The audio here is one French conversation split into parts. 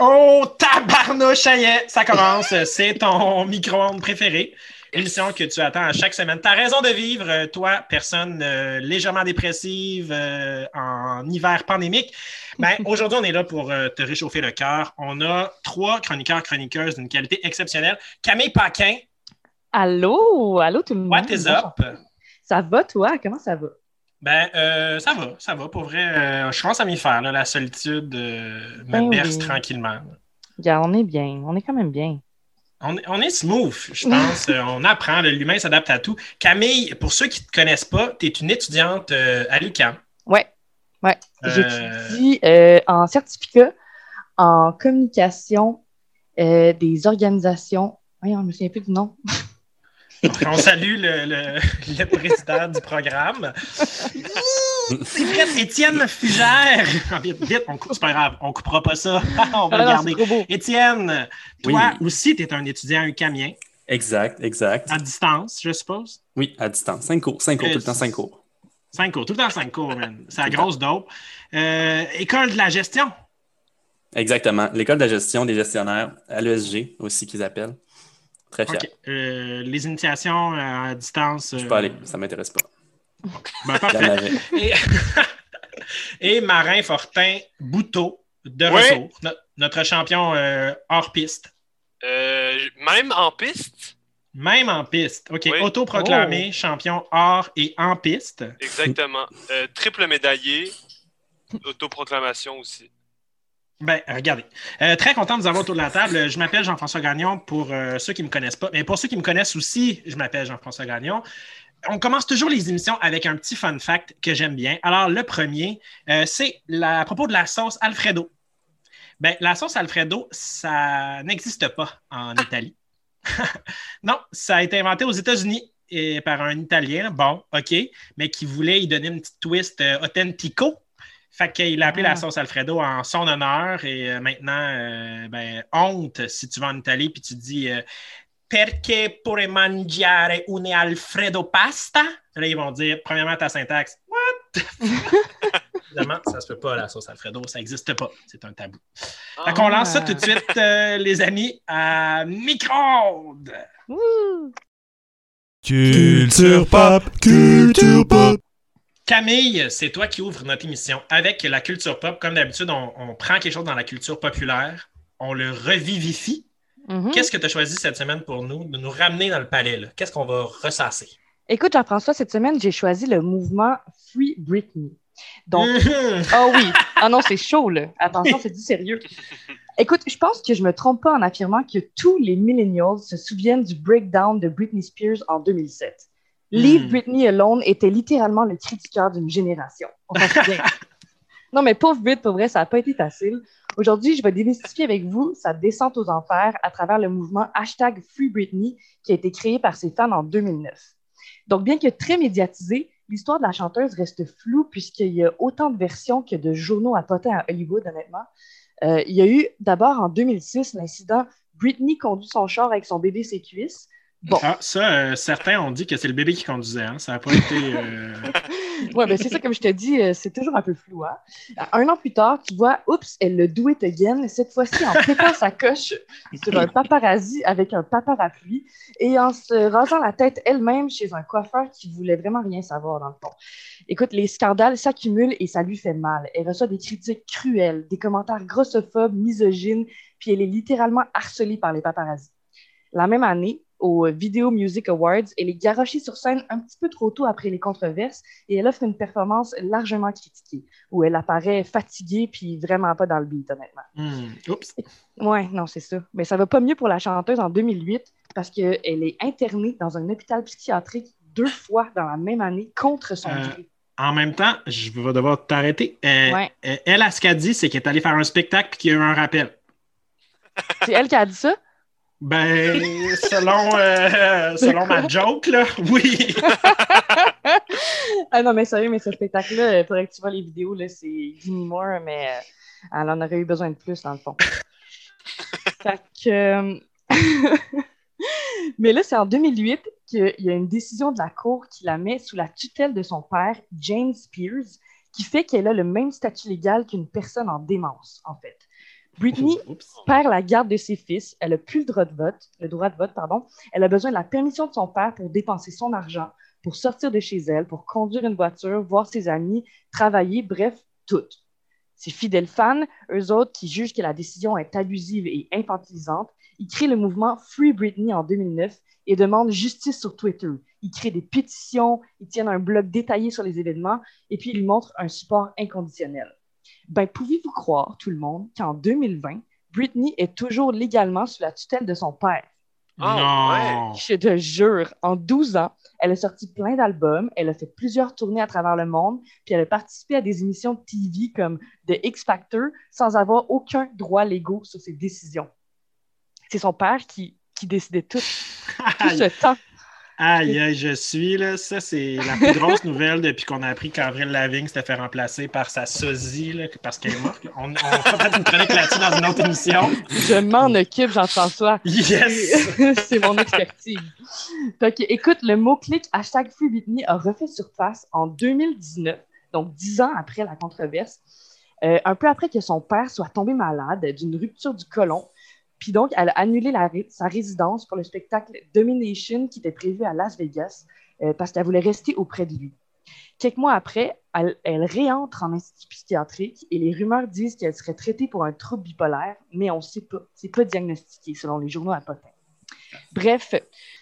Oh, tabarnouche, ça y est, ça commence. C'est ton micro-ondes préféré. Émission que tu attends à chaque semaine. T'as raison de vivre, toi, personne euh, légèrement dépressive euh, en hiver pandémique. Ben, aujourd'hui, on est là pour euh, te réchauffer le cœur. On a trois chroniqueurs, chroniqueuses d'une qualité exceptionnelle. Camille Paquin, Allô, allô tout le monde? what is up? Ça va toi? Comment ça va? Ben, euh, ça va, ça va. Pour vrai, euh, je commence à m'y faire. là. la solitude euh, me Ben berce oui. tranquillement. On est bien, on est quand même bien. On, est- on est smooth, je pense. Euh, on apprend. L'humain s'adapte à tout. Camille, pour ceux qui ne te connaissent pas, tu es une étudiante euh, à l'UQAM. Ouais. Euh, J'étudie en certificat en communication des organisations. Voyons, je me souviens plus du nom. On salue le, le- le président du programme. C'est vrai, Étienne Fugère. Ah, Vite, vite, on coupe, c'est pas grave, on coupera pas ça. on va Ah le non, garder. c'est trop beau. Étienne, toi Oui. aussi, tu es un étudiant ucamien, Exact, exact. à distance, je suppose? Oui, à distance. Cinq cours, cinq cours, Euh, tout le temps cinq cours. Cinq cours, tout le temps cinq cours, man. C'est la grosse dope. Euh, école de la gestion. Exactement. L'école de la gestion des gestionnaires, à l'ESG aussi qu'ils appellent. Très fier. OK. Euh, les initiations euh, à distance. Je euh, peux aller, ça m'intéresse pas. ben, parfait. Et, et Marin Fortin Bouteau, de Oui. retour, no- notre champion euh, hors piste. Euh, même en piste, Même en piste. OK. Oui. Autoproclamé champion hors et en piste. exactement. Euh, triple médaillé, autoproclamation aussi. Ben, regardez. Euh, très content de vous avoir autour de la table. Je m'appelle Jean-François Gagnon pour euh, ceux qui ne me connaissent pas. Mais pour ceux qui me connaissent aussi, je m'appelle Jean-François Gagnon. On commence toujours les émissions avec un petit fun fact que j'aime bien. Alors, le premier, euh, c'est à propos de la sauce Alfredo. Ben, la sauce Alfredo, ça n'existe pas en Italie. non, ça a été inventé aux États-Unis par un Italien, bon, OK, mais qui voulait y donner une petite twist euh, authentico. Fait qu'il a appelé Ah. la sauce Alfredo en son honneur et euh, maintenant, euh, ben, honte si tu vas en Italie puis tu dis euh, Perché pourrais mangiare une Alfredo pasta? Là, ils vont dire, premièrement, ta syntaxe, What? Évidemment, ça se peut pas, la sauce Alfredo, ça n'existe pas. C'est un tabou. Fait qu'on lance ça tout de suite, euh, les amis, à micro-ondes. Ouh! Culture pop, culture pop. Camille, c'est toi qui ouvres notre émission avec la culture pop. Comme d'habitude, on, on prend quelque chose dans la culture populaire, on le revivifie. Mhm. Qu'est-ce que tu as choisi cette semaine pour nous, de nous ramener dans le palais? Qu'est-ce qu'on va ressasser? Écoute, Jean-François, cette semaine, j'ai choisi le mouvement Free Britney. Donc. Ah oui. Ah non, c'est chaud, là. Attention, c'est du sérieux. Écoute, je pense que je me trompe pas en affirmant que tous les millennials se souviennent du breakdown de Britney Spears en 2007. Leave Hmm. Britney Alone était littéralement le cri du cœur d'une génération. On non, mais pauvre Brit, pour vrai, ça n'a pas été facile. Aujourd'hui, je vais démystifier avec vous sa descente aux enfers à travers le mouvement hashtag Free Britney qui a été créé par ses fans en 2009. Donc, bien que très médiatisée, l'histoire de la chanteuse reste floue puisqu'il y a autant de versions que de journaux à potins à Hollywood, honnêtement. Euh, il y a eu d'abord en 2006 l'incident Britney conduit son char avec son bébé ses cuisses. Bon, Ah, ça, euh, certains ont dit que c'est le bébé qui conduisait. hein. Ça n'a pas été. euh, ouais, ben c'est ça, comme je te dis, euh, c'est toujours un peu flou. hein. Un an plus tard, tu vois, oups, elle le do it again, cette fois-ci en pétant sa coche sur un paparazzi avec un paparapluie et en se rasant la tête elle-même chez un coiffeur qui voulait vraiment rien savoir dans le fond. Écoute, les scandales s'accumulent et ça lui fait mal. Elle reçoit des critiques cruelles, des commentaires grossophobes, misogynes, puis elle est littéralement harcelée par les paparazzis. La même année, aux Video Music Awards, elle est garochée sur scène un petit peu trop tôt après les controverses et elle offre une performance largement critiquée, où elle apparaît fatiguée puis vraiment pas dans le beat, honnêtement. hmm, Oups. Ouais, non, c'est ça. Mais ça va pas mieux pour la chanteuse en 2008 parce qu'elle est internée dans un hôpital psychiatrique deux fois dans la même année contre son Euh, gré. En même temps, je vais devoir t'arrêter. Euh, Ouais. euh, elle, ce qu'elle dit, c'est qu'elle est allée faire un spectacle et qu'il y a eu un rappel. C'est elle qui a dit ça? Ben, selon, euh, selon ma joke, là, oui. Ah non, mais sérieux, mais ce spectacle-là, il faudrait que tu vois les vidéos, là, c'est Moore, mais euh, elle en aurait eu besoin de plus, dans le fond. fait que... euh, mais là, c'est en 2008 qu'il y a une décision de la Cour qui la met sous la tutelle de son père, James Spears, qui fait qu'elle a le même statut légal qu'une personne en démence, en fait. Britney Oups. perd la garde de ses fils, elle n'a plus le droit de vote, le droit de vote, pardon. Elle a besoin de la permission de son père pour dépenser son argent, pour sortir de chez elle, pour conduire une voiture, voir ses amis, travailler, bref, tout. Ses fidèles fans, eux autres qui jugent que la décision est abusive et infantilisante, ils créent le mouvement Free Britney en 2009 et demandent justice sur Twitter. Ils créent des pétitions, ils tiennent un blog détaillé sur les événements et puis ils lui montrent un support inconditionnel. Ben, pouvez-vous croire, tout le monde, qu'en 2020, Britney est toujours légalement sous la tutelle de son père? Ah, non. Je te jure, en 12 ans, elle a sorti plein d'albums, elle a fait plusieurs tournées à travers le monde, puis elle a participé à des émissions de TV comme The X Factor sans avoir aucun droit légaux sur ses décisions. C'est son père qui, qui décidait tout, tout ce temps. Aïe, aïe, je suis là. Ça, c'est la plus grosse nouvelle depuis qu'on a appris qu'Avril Lavigne s'était fait remplacer par sa sosie, là, parce qu'elle est morte. On, on fera peut-être une chronique là-dessus dans une autre émission. Je m'en occupe, Jean-François. Yes! c'est mon expertise. Écoute, le mot-clic hashtag Free Britney a refait surface en 2019, donc dix ans après la controverse, euh, un peu après que son père soit tombé malade d'une rupture du côlon. Puis donc, elle a annulé sa résidence pour le spectacle Domination qui était prévu à Las Vegas euh, parce qu'elle voulait rester auprès de lui. Quelques mois après, elle, elle réentre en institut psychiatrique et les rumeurs disent qu'elle serait traitée pour un trouble bipolaire, mais on ne sait pas. C'est pas diagnostiqué selon les journaux à Potin. Bref,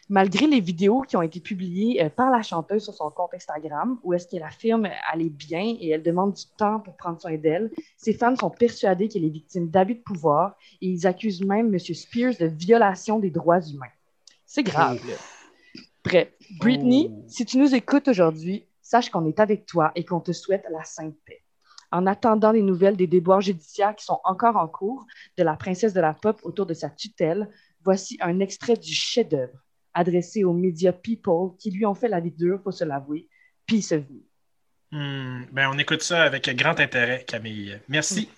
malgré les vidéos qui ont été publiées euh, par la chanteuse sur son compte Instagram, où est-ce qu'elle affirme elle est bien et elle demande du temps pour prendre soin d'elle, ses fans sont persuadés qu'elle est victime d'abus de pouvoir et ils accusent même M. Spears de violation des droits humains. C'est grave. là. Bref, Britney, Oh. si tu nous écoutes aujourd'hui, sache qu'on est avec toi et qu'on te souhaite la sainte paix. En attendant les nouvelles des déboires judiciaires qui sont encore en cours de la princesse de la pop autour de sa tutelle, voici un extrait du chef-d'œuvre adressé aux médias People qui lui ont fait la vie dure, faut se l'avouer. Peace of me. Hmm, ben, on écoute ça avec grand intérêt, Camille. Merci.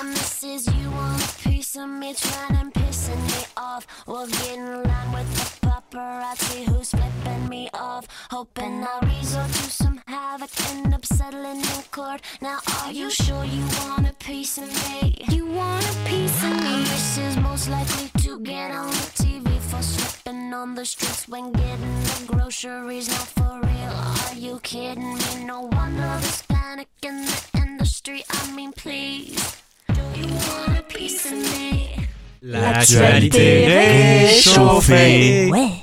I misses you on a piece of me, trying and pissing me off. We'll get in line with the paparazzi who's flipping me off. Hoping I'll resort to some havoc, end up settling in court. Now, are you sure you want a piece of me? You want a piece of me? This is most likely to get on the TV for slipping on the streets when getting the groceries. Not for real, are you kidding me? No wonder there's panic in the industry. I mean, please. Do you want a piece of me? L'actualité réchauffée. Ouais.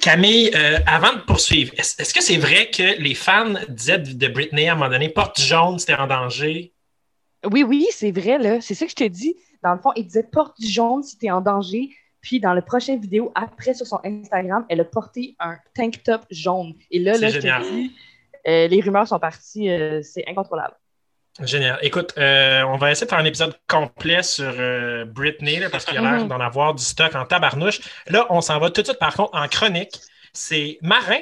Camille, euh, avant de poursuivre, est-ce est-ce que c'est vrai que les fans disaient de Britney à un moment donné, porte jaune, c'était en danger? Oui, oui, c'est vrai, là. C'est ça que je te dis. Dans le fond, il disait porte du jaune si t'es en danger. Puis dans la prochaine vidéo, après sur son Instagram, elle a porté un tank top jaune. Et là, C'est là, je génial. te dis, euh, les rumeurs sont parties, euh, c'est incontrôlable. Génial. Écoute, euh, on va essayer de faire un épisode complet sur euh, Britney là, parce qu'il y a l'air Mhm. d'en avoir du stock en tabarnouche. Là, on s'en va tout de suite, par contre, en chronique. C'est Marin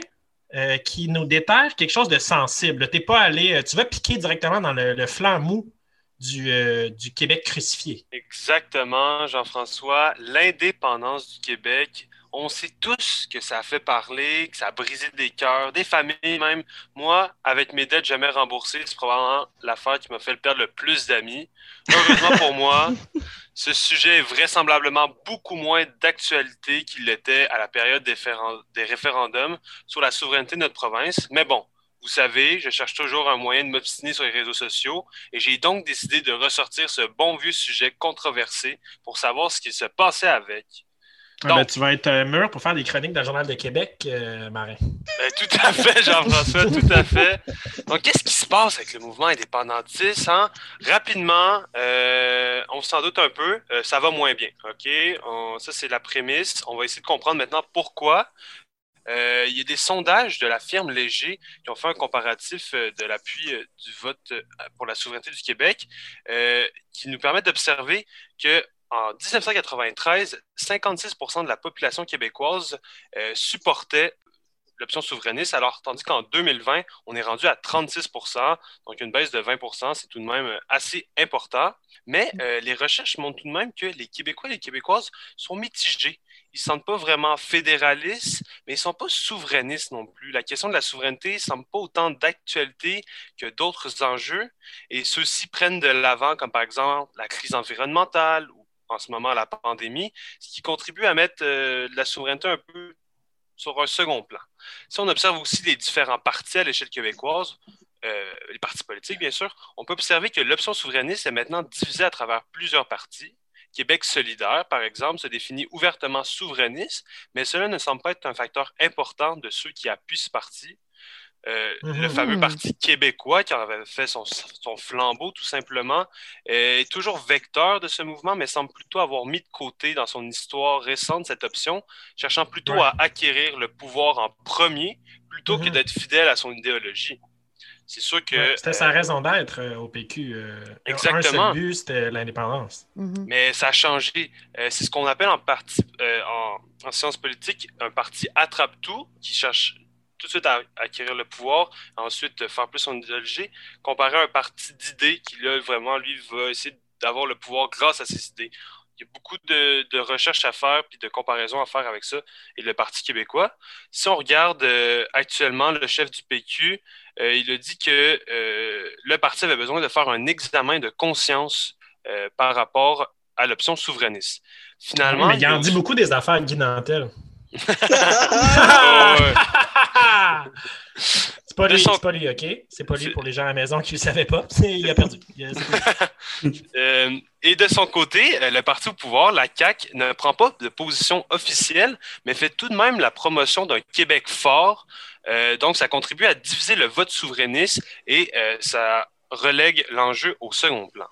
euh, qui nous déterre quelque chose de sensible. T'es pas allé, tu vas piquer directement dans le, le flanc mou du, euh, du Québec crucifié. Exactement, Jean-François. L'indépendance du Québec, on sait tous que ça a fait parler, que ça a brisé des cœurs, des familles même. Moi, avec mes dettes jamais remboursées, c'est probablement l'affaire qui m'a fait perdre le plus d'amis. Heureusement pour moi, ce sujet est vraisemblablement beaucoup moins d'actualité qu'il l'était à la période des, des référendums sur la souveraineté de notre province. Mais bon, vous savez, je cherche toujours un moyen de m'obstiner sur les réseaux sociaux et j'ai donc décidé de ressortir ce bon vieux sujet controversé pour savoir ce qui se passait avec. Ah, Donc- ben, tu vas être euh, mûr pour faire des chroniques dans le Journal de Québec, euh, Marin. Ben, tout à fait, Jean-François, tout à fait. Donc, qu'est-ce qui se passe avec le mouvement indépendantiste? Hein? Rapidement, euh, on s'en doute un peu, euh, ça va moins bien. OK? On- ça, c'est la prémisse. On va essayer de comprendre maintenant pourquoi. Euh, il y a des sondages de la firme Léger qui ont fait un comparatif de l'appui du vote pour la souveraineté du Québec euh, qui nous permettent d'observer que en 1993, 56% de la population québécoise euh, supportait l'option souverainiste, alors tandis qu'en 2020, on est rendu à 36% donc une baisse de 20 c'est tout de même euh, assez important. Mais euh, les recherches montrent tout de même que les Québécois et les Québécoises sont mitigés. Ils ne se sentent pas vraiment fédéralistes, mais ils ne sont pas souverainistes non plus. La question de la souveraineté ne semble pas autant d'actualité que d'autres enjeux, et ceux-ci prennent de l'avant, comme par exemple la crise environnementale en ce moment la pandémie, ce qui contribue à mettre euh, la souveraineté un peu sur un second plan. Si on observe aussi les différents partis à l'échelle québécoise, euh, les partis politiques, bien sûr, on peut observer que l'option souverainiste est maintenant divisée à travers plusieurs partis. Québec solidaire, par exemple, se définit ouvertement souverainiste, mais cela ne semble pas être un facteur important de ceux qui appuient ce parti. Euh. Le fameux Mhm. parti québécois, qui en avait fait son, son flambeau, tout simplement, est toujours vecteur de ce mouvement, mais semble plutôt avoir mis de côté dans son histoire récente cette option, cherchant plutôt Ouais. à acquérir le pouvoir en premier plutôt que Mhm. d'être fidèle à son idéologie. C'est sûr que. Ouais, C'était sa euh, raison d'être euh, au PQ. euh, Exactement. Un seul but, c'était l'indépendance. Mhm. mais ça a changé. Euh, c'est ce qu'on appelle en, parti, euh, en, en sciences politiques un parti attrape-tout qui cherche tout de suite à acquérir le pouvoir, ensuite faire plus son idéologie, comparé à un parti d'idées qui, là, vraiment, lui, va essayer d'avoir le pouvoir grâce à ses idées. Il y a beaucoup de, de recherches à faire puis de comparaisons à faire avec ça et le Parti québécois. Si on regarde euh, actuellement le chef du PQ, euh, il a dit que euh, le parti avait besoin de faire un examen de conscience par rapport à l'option souverainiste. Finalement, mais il a en dit beaucoup des affaires Guy Nantel. C'est pas lui, son- pas lui, OK? C'est pas lui pour les gens à la maison qui ne le savaient pas. Il a perdu. Il a- c'est- Euh, et de son côté, euh, le parti au pouvoir, la CAQ, ne prend pas de position officielle, mais fait tout de même la promotion d'un Québec fort. Euh, donc, ça contribue à diviser le vote souverainiste et euh, ça relègue l'enjeu au second plan.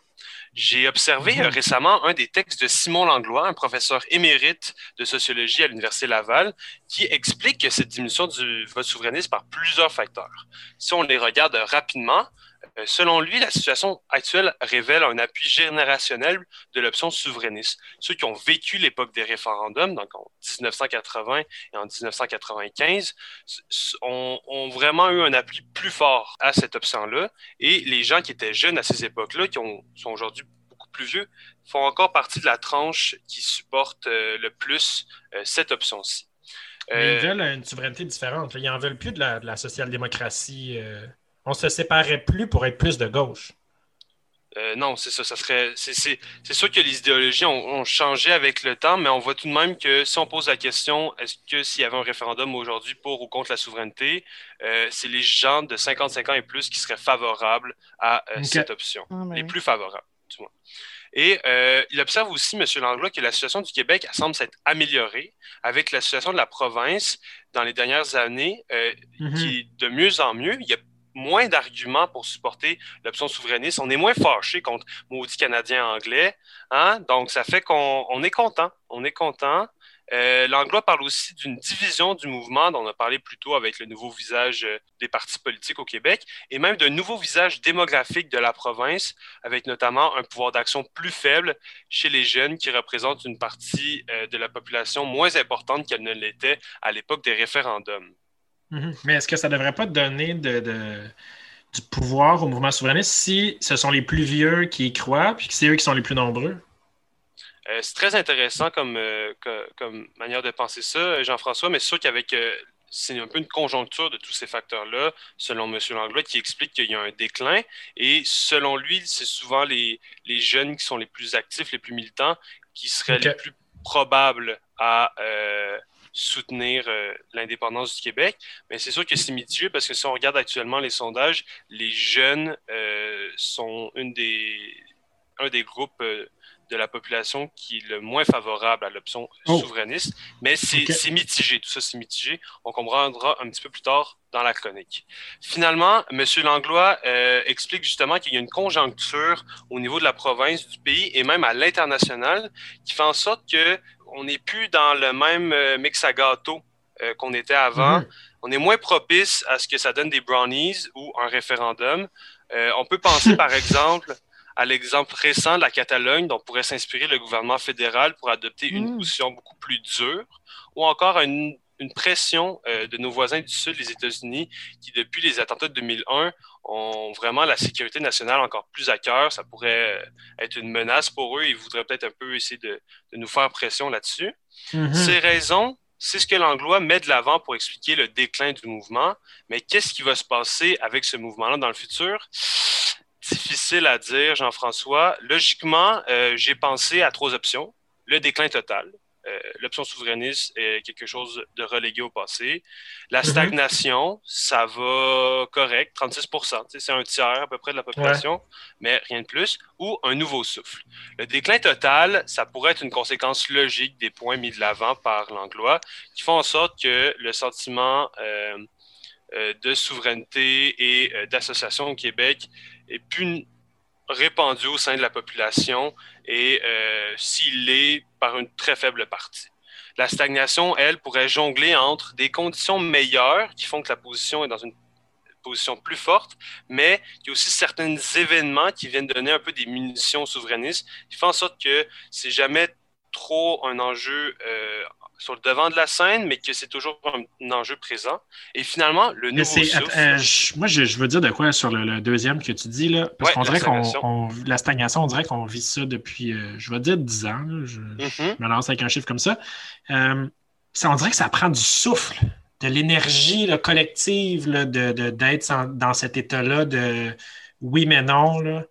J'ai observé Mhm. euh, récemment un des textes de Simon Langlois, un professeur émérite de sociologie à l'Université Laval, qui explique que cette diminution du vote souverainiste par plusieurs facteurs. Si on les regarde rapidement, selon lui, la situation actuelle révèle un appui générationnel de l'option souverainiste. Ceux qui ont vécu l'époque des référendums, donc en 1980 et en 1995, s- s- ont, ont vraiment eu un appui plus fort à cette option-là. Et les gens qui étaient jeunes à ces époques-là, qui ont- sont aujourd'hui beaucoup plus vieux, font encore partie de la tranche qui supporte euh, le plus euh, cette option-ci. Ils Euh, veulent une souveraineté différente. Ils n'en veulent plus de la, de la social-démocratie. On se séparait plus pour être plus de gauche. Euh, non, c'est ça. ça serait, c'est, c'est, c'est sûr que les idéologies ont, ont changé avec le temps, mais on voit tout de même que si on pose la question, est-ce que s'il y avait un référendum aujourd'hui pour ou contre la souveraineté, euh, c'est les gens de 55 ans et plus qui seraient favorables à euh, cette option. Ah, ben les oui. plus favorables, du moins. Et euh, il observe aussi, M. Langlois, que la situation du Québec elle semble s'être améliorée avec la situation de la province dans les dernières années, euh, Mhm. qui est de mieux en mieux. Il y a moins d'arguments pour supporter l'option souverainiste. On est moins fâché contre maudit Canadien anglais. Hein? Donc, ça fait qu'on on est content. On est content. Euh, Langlois parle aussi d'une division du mouvement dont on a parlé plus tôt avec le nouveau visage euh, des partis politiques au Québec et même d'un nouveau visage démographique de la province avec notamment un pouvoir d'action plus faible chez les jeunes qui représentent une partie euh, de la population moins importante qu'elle ne l'était à l'époque des référendums. Mhm. Mais est-ce que ça ne devrait pas donner de, de- du pouvoir au mouvement souverainiste si ce sont les plus vieux qui y croient puis que c'est eux qui sont les plus nombreux? Euh, c'est très intéressant comme, euh, co- comme manière de penser ça, Jean-François, mais c'est sûr qu'avec euh, c'est un peu une conjoncture de tous ces facteurs-là, selon M. Langlois, qui explique qu'il y a un déclin. Et selon lui, c'est souvent les, les jeunes qui sont les plus actifs, les plus militants, qui seraient les plus probables à euh, soutenir euh, l'indépendance du Québec. Mais c'est sûr que c'est mitigé parce que si on regarde actuellement les sondages, les jeunes euh, sont une des, un des groupes euh, de la population qui est le moins favorable à l'option Oh. souverainiste, mais c'est Ok. c'est mitigé. Tout ça, c'est mitigé. On comprendra un petit peu plus tard dans la chronique. Finalement, M. Langlois euh, explique justement qu'il y a une conjoncture au niveau de la province, du pays et même à l'international qui fait en sorte que on n'est plus dans le même euh, mix à gâteau euh, qu'on était avant. Mhm. On est moins propice à ce que ça donne des brownies ou un référendum. Euh, on peut penser, par exemple, à l'exemple récent de la Catalogne, dont pourrait s'inspirer le gouvernement fédéral pour adopter une Mm. position beaucoup plus dure, ou encore à une, une pression euh, de nos voisins du Sud, les États-Unis, qui, depuis les attentats de 2001, ont vraiment la sécurité nationale encore plus à cœur. Ça pourrait euh, être une menace pour eux. Ils voudraient peut-être un peu essayer de, de nous faire pression là-dessus. Mhm. Ces raisons, c'est ce que l'Anglois met de l'avant pour expliquer le déclin du mouvement. Mais qu'est-ce qui va se passer avec ce mouvement-là dans le futur? Difficile à dire, Jean-François. Logiquement, euh, j'ai pensé à trois options. Le déclin total. Euh, L'option souverainiste est quelque chose de relégué au passé. La Mhm. stagnation, ça va correct, 36 Tu sais, C'est un tiers à peu près de la population, mais rien de plus. Ou un nouveau souffle. Le déclin total, ça pourrait être une conséquence logique des points mis de l'avant par l'Anglois, qui font en sorte que le sentiment euh, euh, de souveraineté et d'association au Québec est plus répandu au sein de la population et euh, s'il l'est par une très faible partie. La stagnation, elle, pourrait jongler entre des conditions meilleures qui font que la position est dans une position plus forte, mais il y a aussi certains événements qui viennent donner un peu des munitions souverainistes, qui font en sorte que c'est jamais trop un enjeu euh, sur le devant de la scène, mais que c'est toujours un, enjeu présent. Et finalement, le nouveau souffle... euh, je- moi, je, je veux dire de quoi sur le, le deuxième que tu dis, là? Parce Ouais, qu'on dirait qu'on. La stagnation, on dirait qu'on vit ça depuis, euh, je vais dire 10 ans. là. Je, je me lance avec un chiffre comme ça. Euh, ça, on dirait que ça prend du souffle, de l'énergie collective de, de- d'être en- dans cet état-là de oui mais non, là,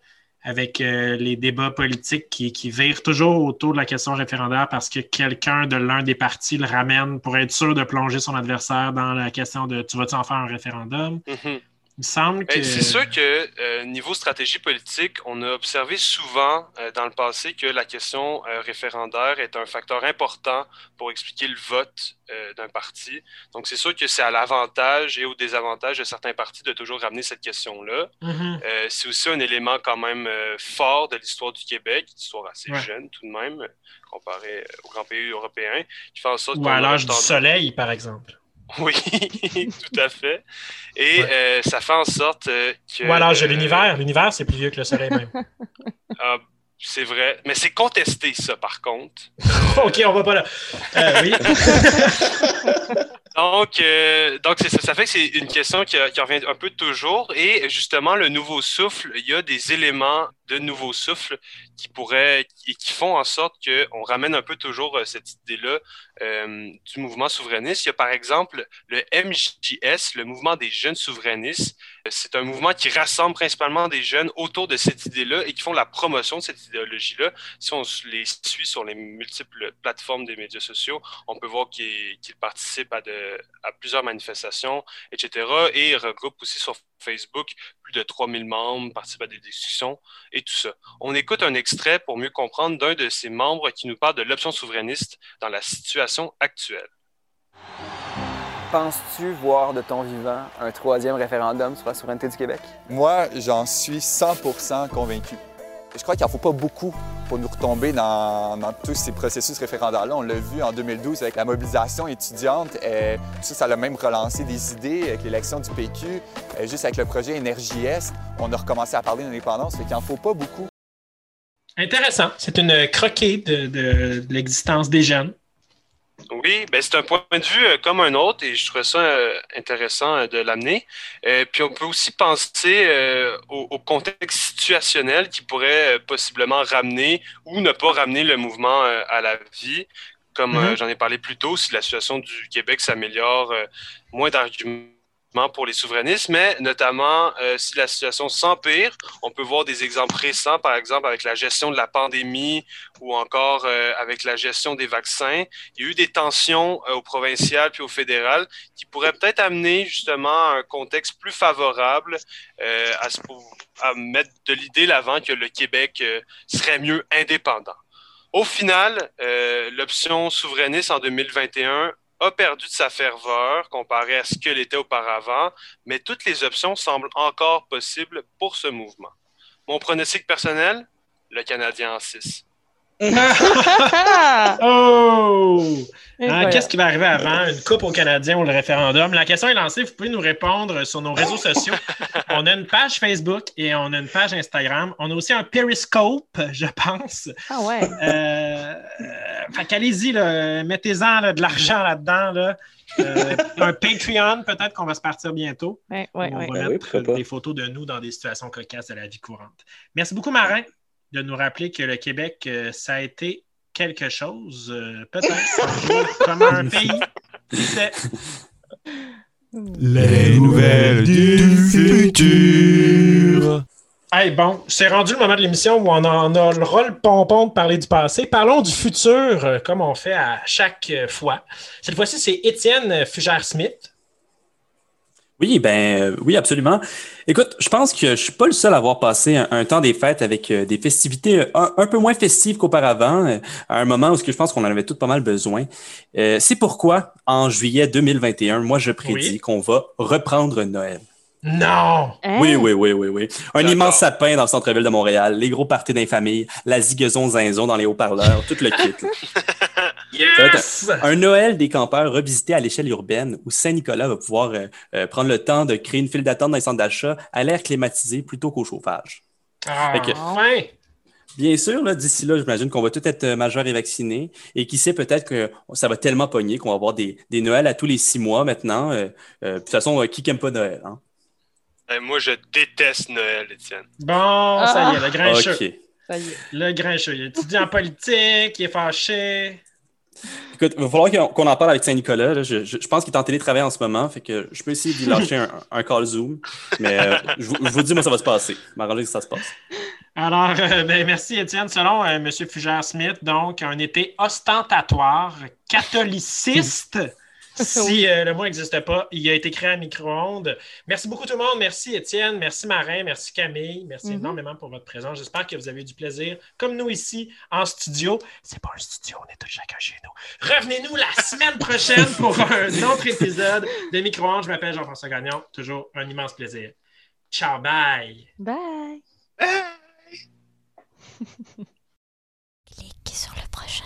avec euh, les débats politiques qui, qui virent toujours autour de la question référendaire parce que quelqu'un de l'un des partis le ramène pour être sûr de plonger son adversaire dans la question de tu vas-tu en faire un référendum? Mhm. Il me semble que. Ben, C'est sûr que euh, niveau stratégie politique, on a observé souvent euh, dans le passé que la question euh, référendaire est un facteur important pour expliquer le vote d'un parti. Donc c'est sûr que c'est à l'avantage et au désavantage de certains partis de toujours ramener cette question-là. Mhm. C'est aussi un élément quand même fort de l'histoire du Québec, une histoire assez Ouais. jeune tout de même, comparé aux grands pays européens, qui fait en sorte Ou à l'âge du soleil, par exemple. Oui, tout à fait. Et Ouais. euh, ça fait en sorte euh, que... Ou de euh, l'univers. L'univers, c'est plus vieux que le soleil même. Ah, c'est vrai. Mais c'est contesté, ça, par contre. OK, on va pas là. Euh, oui. Donc, euh, donc ça. Ça fait que c'est une question qui, qui revient un peu toujours. Et justement, le nouveau souffle, il y a des éléments de nouveau souffle qui pourraient et qui font en sorte qu'on ramène un peu toujours euh, cette idée-là euh, du mouvement souverainiste. Il y a par exemple le MJS, le mouvement des jeunes souverainistes. C'est un mouvement qui rassemble principalement des jeunes autour de cette idée-là et qui font la promotion de cette idéologie-là. Si on les suit sur les multiples plateformes des médias sociaux, on peut voir qu'ils participent à plusieurs manifestations, etc. Et ils regroupent aussi sur Facebook plus de 3000 membres, participent à des discussions et tout ça. On écoute un extrait pour mieux comprendre d'un de ses membres qui nous parle de l'option souverainiste dans la situation actuelle. Penses-tu voir de ton vivant un troisième référendum sur la souveraineté du Québec? Moi, j'en suis 100% convaincu. Je crois qu'il n'en faut pas beaucoup pour nous retomber dans, tous ces processus référendaires-là. On l'a vu en 2012 avec la mobilisation étudiante. Et ça, ça a même relancé des idées avec l'élection du PQ. Et juste avec le projet Énergie Est, on a recommencé à parler d'indépendance. Fait qu'il n'en faut pas beaucoup. Intéressant. C'est une croquée de l'existence des jeunes. Oui, ben c'est un point de vue euh, comme un autre et je trouve ça euh, intéressant euh, de l'amener. Puis on peut aussi penser au, au contexte situationnel qui pourrait possiblement ramener ou ne pas ramener le mouvement à la vie. Comme Mhm. j'en ai parlé plus tôt, si la situation du Québec s'améliore, moins d'arguments pour les souverainistes, mais notamment euh, si la situation s'empire, on peut voir des exemples récents, par exemple avec la gestion de la pandémie ou encore euh, avec la gestion des vaccins. Il y a eu des tensions euh, au provincial puis au fédéral qui pourraient peut-être amener justement un contexte plus favorable à, à mettre de l'idée l'avant que le Québec serait mieux indépendant. Au final, l'option souverainiste en 2021 perdu de sa ferveur comparé à ce qu'elle était auparavant, mais toutes les options semblent encore possibles pour ce mouvement. Mon pronostic personnel, le Canadien en 6. Oh! Ah, Incroyable. Qu'est-ce qui va arriver avant? Une coupe au Canadien ou le référendum? La question est lancée. Vous pouvez nous répondre sur nos réseaux sociaux. on a une page Facebook et on a une page Instagram. On a aussi un Periscope, je pense. Ah ouais. Euh, euh, fait qu'allez-y, là, mettez-en de l'argent là-dedans. Là. Euh, un Patreon, peut-être qu'on va se partir bientôt. Ouais, ouais, on ouais. va Ben oui, mettre des photos de nous dans des situations cocasses de la vie courante. Merci beaucoup, Marin, de nous rappeler que le Québec, euh, ça a été quelque chose, euh, peut-être comme un pays. Les nouvelles du futur. Hey, bon, c'est rendu le moment de l'émission où on en a le rôle pompon de parler du passé. Parlons du futur, euh, comme on fait à chaque fois. Cette fois-ci, c'est Étienne Fugère-Smith. Oui, ben euh, oui, absolument. Écoute, je pense que je suis pas le seul à avoir passé un, un temps des fêtes avec euh, des festivités euh, un, un peu moins festives qu'auparavant, euh, à un moment où ce que je pense qu'on en avait tout pas mal besoin. Euh, C'est pourquoi, en juillet 2021, moi je prédis Oui. qu'on va reprendre Noël. Non! Hein? Oui, oui, oui, oui, oui. Un immense sapin dans le centre-ville de Montréal, les gros parties d'infamille, la zigaison zinzon dans les haut-parleurs, tout le kit. Yes! Un Noël des campeurs revisité à l'échelle urbaine où Saint-Nicolas va pouvoir euh, euh, prendre le temps de créer une file d'attente dans les centres d'achat à l'air climatisé plutôt qu'au chauffage. Ah, Fait que- enfin! Bien sûr, d'ici là, j'imagine qu'on va tout être euh, majeur et vacciné. Et qui sait, peut-être que ça va tellement pogner qu'on va avoir des, des Noëls à tous les six mois maintenant. Euh, euh, de toute façon, euh, qui n'aime pas Noël? Hein? Moi, je déteste Noël, Étienne. Bon, ça y est, le grincheux. OK. Ça y est. Le grincheux. Il étudie en politique, il est fâché. Écoute, il va falloir qu'on en parle avec Saint-Nicolas. Je, pense qu'il est en télétravail en ce moment, je peux essayer d'y lâcher un, un call Zoom. Mais euh, je, vous- dis, moi, ça va se passer. M'arranger ça se passe. Alors, euh, ben, merci Étienne. Selon euh, M. Fugère-Smith, donc, un été ostentatoire, catholiciste. Si euh, le mot n'existe pas, il a été créé à micro-ondes. Merci beaucoup tout le monde. Merci Étienne, merci Marin, merci Camille. Merci Mhm. énormément pour votre présence. J'espère que vous avez eu du plaisir, comme nous ici en studio. C'est pas un studio, on est tous chacun chez nous. Revenez-nous la semaine prochaine pour un autre épisode de micro-ondes. Je m'appelle Jean-François Gagnon. Toujours un immense plaisir. Ciao, bye. Bye. Clique sur le prochain.